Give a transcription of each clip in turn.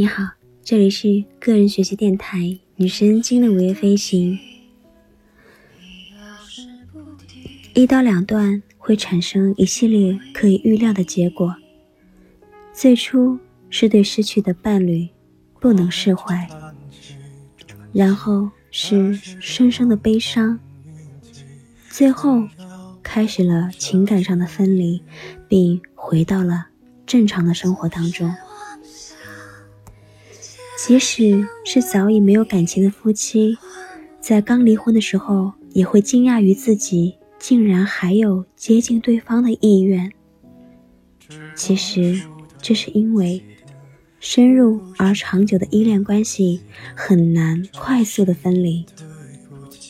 你好，这里是个人学习电台《女神经的午夜飞行》。一刀两断会产生一系列可以预料的结果。最初是对失去的伴侣不能释怀，然后是深深的悲伤，最后开始了情感上的分离，并回到了正常的生活当中。即使是早已没有感情的夫妻，在刚离婚的时候，也会惊讶于自己竟然还有接近对方的意愿。其实，这是因为深入而长久的依恋关系很难快速的分离，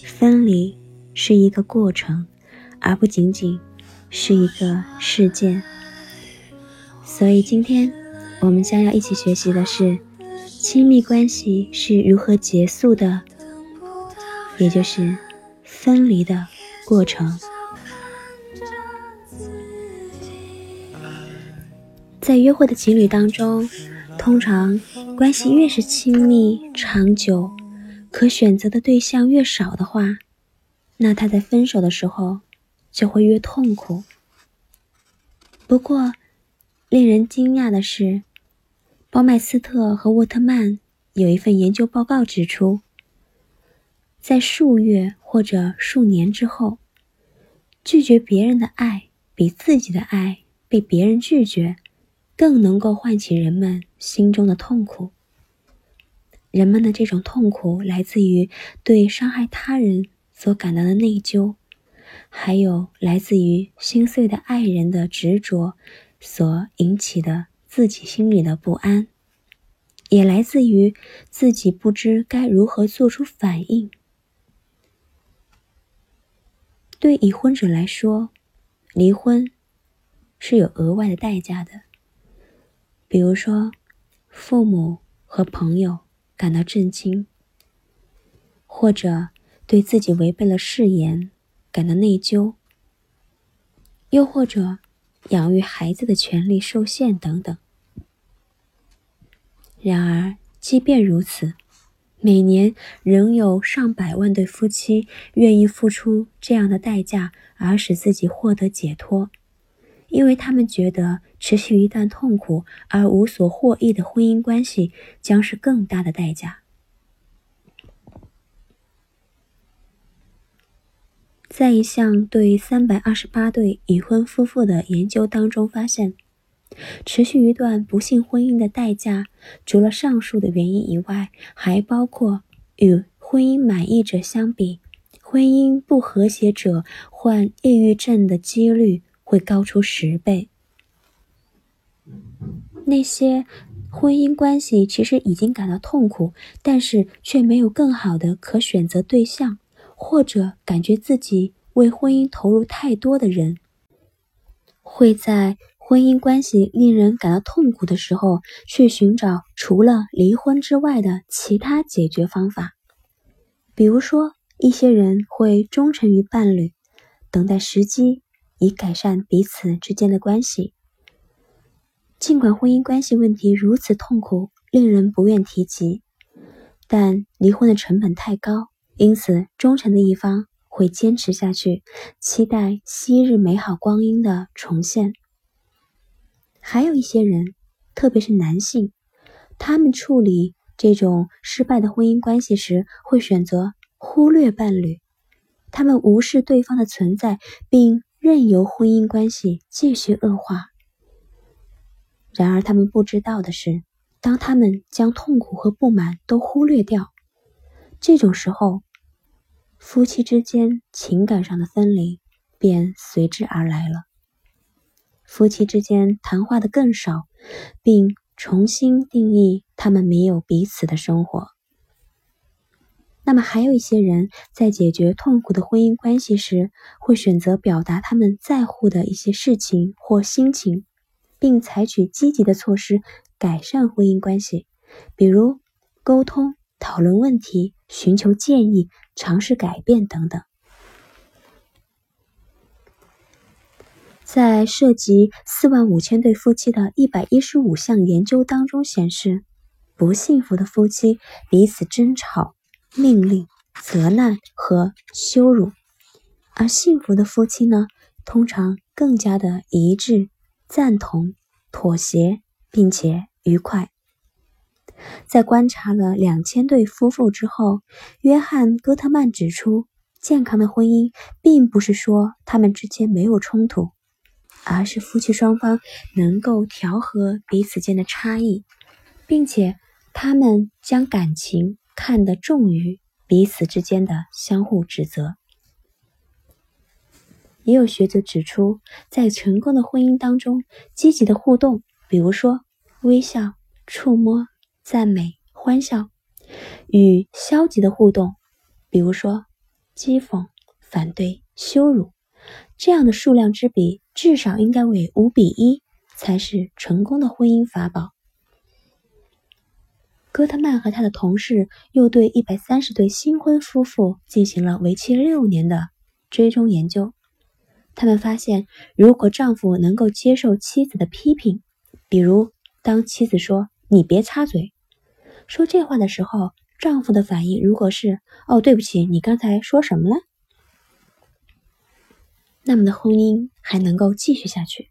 分离是一个过程，而不仅仅是一个事件。所以，今天我们将要一起学习的是。亲密关系是如何结束的，也就是分离的过程。在约会的情侣当中，通常关系越是亲密长久，可选择的对象越少的话，那他在分手的时候就会越痛苦。不过，令人惊讶的是。鲍麦斯特和沃特曼有一份研究报告指出，在数月或者数年之后，拒绝别人的爱比自己的爱被别人拒绝更能够唤起人们心中的痛苦。人们的这种痛苦来自于对伤害他人所感到的内疚，还有来自于心碎的爱人的执着所引起的。自己心里的不安，也来自于自己不知该如何做出反应。对已婚者来说，离婚是有额外的代价的，比如说，父母和朋友感到震惊，或者对自己违背了誓言感到内疚，又或者。养育孩子的权利受限等等。然而，即便如此，每年仍有上百万对夫妻愿意付出这样的代价而使自己获得解脱，因为他们觉得持续一段痛苦而无所获益的婚姻关系将是更大的代价。在一项对三百二十八对已婚夫妇的研究当中发现，持续一段不幸婚姻的代价，除了上述的原因以外，还包括与婚姻满意者相比，婚姻不和谐者患抑郁症的几率会高出十倍。那些婚姻关系其实已经感到痛苦，但是却没有更好的可选择对象。或者感觉自己为婚姻投入太多的人，会在婚姻关系令人感到痛苦的时候，去寻找除了离婚之外的其他解决方法。比如说，一些人会忠诚于伴侣，等待时机以改善彼此之间的关系。尽管婚姻关系问题如此痛苦，令人不愿提及，但离婚的成本太高。因此，忠诚的一方会坚持下去，期待昔日美好光阴的重现。还有一些人，特别是男性，他们处理这种失败的婚姻关系时，会选择忽略伴侣，他们无视对方的存在，并任由婚姻关系继续恶化。然而，他们不知道的是，当他们将痛苦和不满都忽略掉，这种时候。夫妻之间情感上的分离便随之而来了。夫妻之间谈话的更少，并重新定义他们没有彼此的生活。那么，还有一些人在解决痛苦的婚姻关系时，会选择表达他们在乎的一些事情或心情，并采取积极的措施改善婚姻关系，比如沟通、讨论问题、寻求建议。尝试改变等等。在涉及四万五千对夫妻的一百一十五项研究当中显示，不幸福的夫妻彼此争吵、命令、责难和羞辱，而幸福的夫妻呢，通常更加的一致、赞同、妥协，并且愉快。在观察了两千对夫妇之后，约翰·戈特曼指出，健康的婚姻并不是说他们之间没有冲突，而是夫妻双方能够调和彼此间的差异，并且他们将感情看得重于彼此之间的相互指责。也有学者指出，在成功的婚姻当中，积极的互动，比如说微笑、触摸。赞美、欢笑与消极的互动，比如说讥讽、反对、羞辱，这样的数量之比至少应该为五比一，才是成功的婚姻法宝。戈特曼和他的同事又对一百三十对新婚夫妇进行了为期六年的追踪研究。他们发现，如果丈夫能够接受妻子的批评，比如当妻子说“你别插嘴”。说这话的时候，丈夫的反应如果是“哦，对不起，你刚才说什么了？”那么的婚姻还能够继续下去。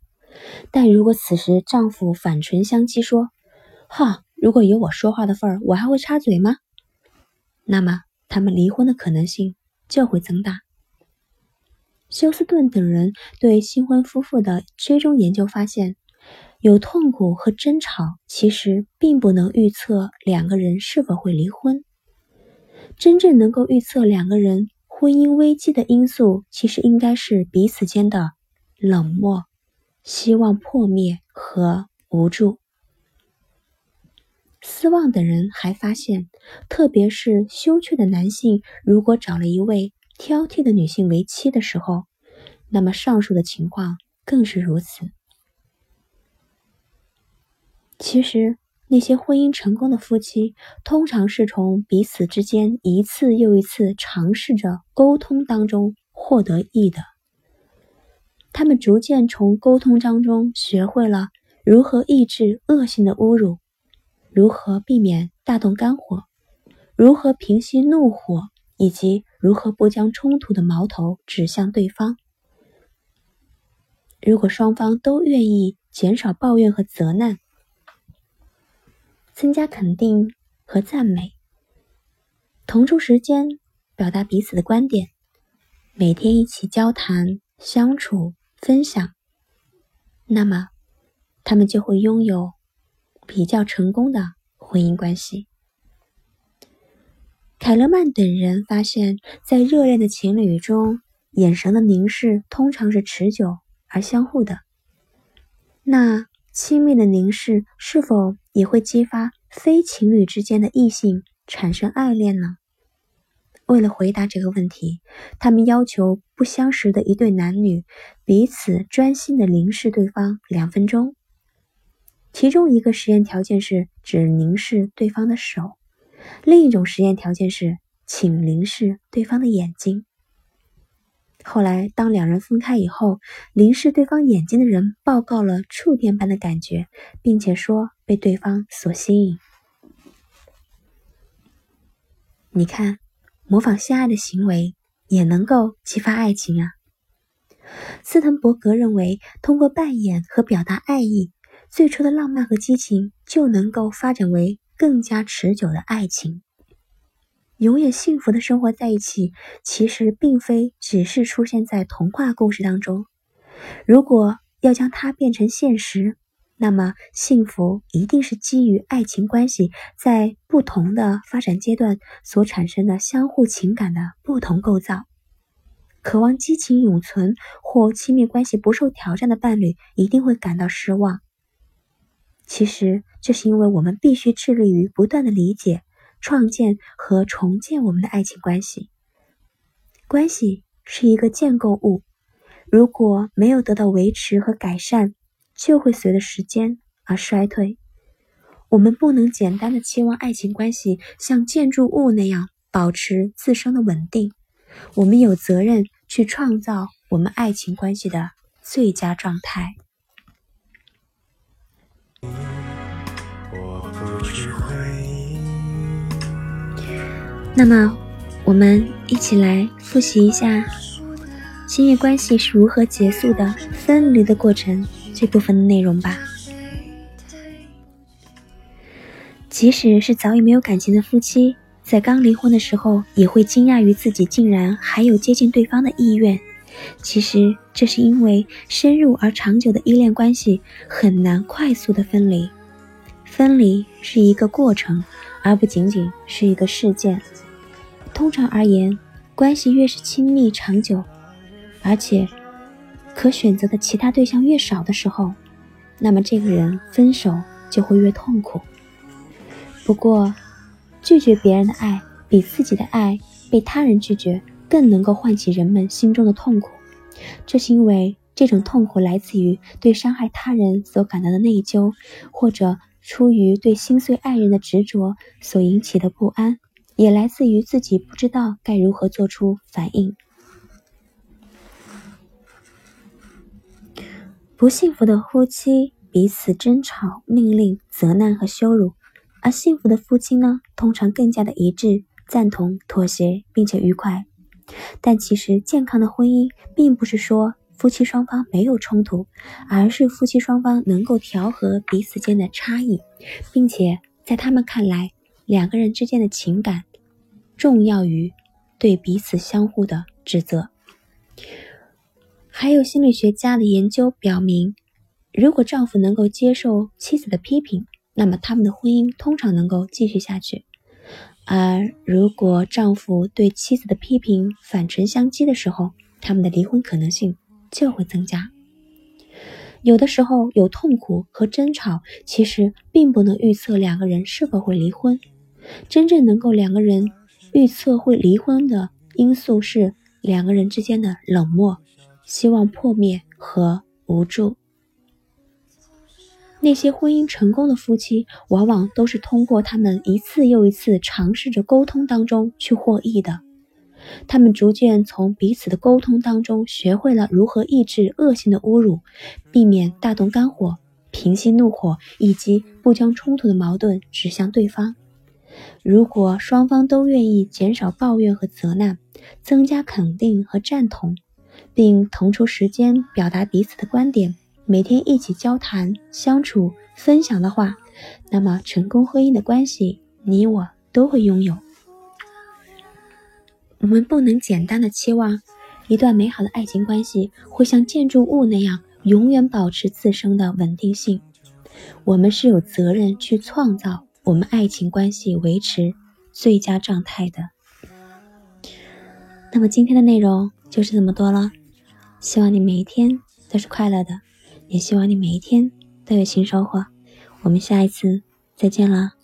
但如果此时丈夫反唇相讥说：“哈，如果有我说话的份儿，我还会插嘴吗？”那么他们离婚的可能性就会增大。休斯顿等人对新婚夫妇的追踪研究发现。有痛苦和争吵，其实并不能预测两个人是否会离婚。真正能够预测两个人婚姻危机的因素，其实应该是彼此间的冷漠、希望破灭和无助。斯旺等人还发现，特别是羞怯的男性，如果找了一位挑剔的女性为妻的时候，那么上述的情况更是如此。其实，那些婚姻成功的夫妻，通常是从彼此之间一次又一次尝试着沟通当中获得益的。他们逐渐从沟通当中学会了如何抑制恶性的侮辱，如何避免大动肝火，如何平息怒火，以及如何不将冲突的矛头指向对方。如果双方都愿意减少抱怨和责难，增加肯定和赞美，腾出时间表达彼此的观点，每天一起交谈、相处、分享，那么他们就会拥有比较成功的婚姻关系。凯勒曼等人发现，在热恋的情侣中，眼神的凝视通常是持久而相互的。那亲密的凝视是否？也会激发非情侣之间的异性产生爱恋呢？为了回答这个问题，他们要求不相识的一对男女彼此专心的凝视对方两分钟。其中一个实验条件是只凝视对方的手，另一种实验条件是请凝视对方的眼睛。后来，当两人分开以后，凝视对方眼睛的人报告了触电般的感觉，并且说被对方所吸引。你看，模仿相爱的行为也能够激发爱情啊！斯滕伯格认为，通过扮演和表达爱意，最初的浪漫和激情就能够发展为更加持久的爱情。永远幸福的生活在一起，其实并非只是出现在童话故事当中。如果要将它变成现实，那么幸福一定是基于爱情关系在不同的发展阶段所产生的相互情感的不同构造。渴望激情永存或亲密关系不受挑战的伴侣一定会感到失望。其实，这是因为我们必须致力于不断的理解。创建和重建我们的爱情关系。关系是一个建构物，如果没有得到维持和改善，就会随着时间而衰退。我们不能简单的期望爱情关系像建筑物那样保持自身的稳定。我们有责任去创造我们爱情关系的最佳状态。那么，我们一起来复习一下亲密关系是如何结束的、分离的过程这部分的内容吧。即使是早已没有感情的夫妻，在刚离婚的时候，也会惊讶于自己竟然还有接近对方的意愿。其实，这是因为深入而长久的依恋关系很难快速的分离。分离是一个过程，而不仅仅是一个事件。通常而言，关系越是亲密长久，而且可选择的其他对象越少的时候，那么这个人分手就会越痛苦。不过，拒绝别人的爱比自己的爱被他人拒绝更能够唤起人们心中的痛苦。这是因为这种痛苦来自于对伤害他人所感到的内疚，或者出于对心碎爱人的执着所引起的不安，也来自于自己不知道该如何做出反应。不幸福的夫妻彼此争吵、命令、责难和羞辱。而幸福的夫妻呢，通常更加的一致、赞同、妥协，并且愉快。但其实，健康的婚姻并不是说夫妻双方没有冲突，而是夫妻双方能够调和彼此间的差异，并且在他们看来，两个人之间的情感重要于对彼此相互的指责。还有心理学家的研究表明，如果丈夫能够接受妻子的批评，那么他们的婚姻通常能够继续下去，而如果丈夫对妻子的批评反唇相讥的时候，他们的离婚可能性就会增加。有的时候有痛苦和争吵，其实并不能预测两个人是否会离婚。真正能够两个人预测会离婚的因素是两个人之间的冷漠、希望破灭和无助。那些婚姻成功的夫妻，往往都是通过他们一次又一次尝试着沟通当中去获益的。他们逐渐从彼此的沟通当中学会了如何抑制恶性的侮辱，避免大动肝火、平息怒火，以及不将冲突的矛盾指向对方。如果双方都愿意减少抱怨和责难，增加肯定和赞同，并腾出时间表达彼此的观点。每天一起交谈、相处、分享的话，那么成功婚姻的关系，你我都会拥有。我们不能简单的期望一段美好的爱情关系会像建筑物那样永远保持自身的稳定性。我们是有责任去创造我们爱情关系维持最佳状态的。那么今天的内容就是这么多了，希望你每一天都是快乐的。也希望你每一天都有新收获。我们下一次再见了。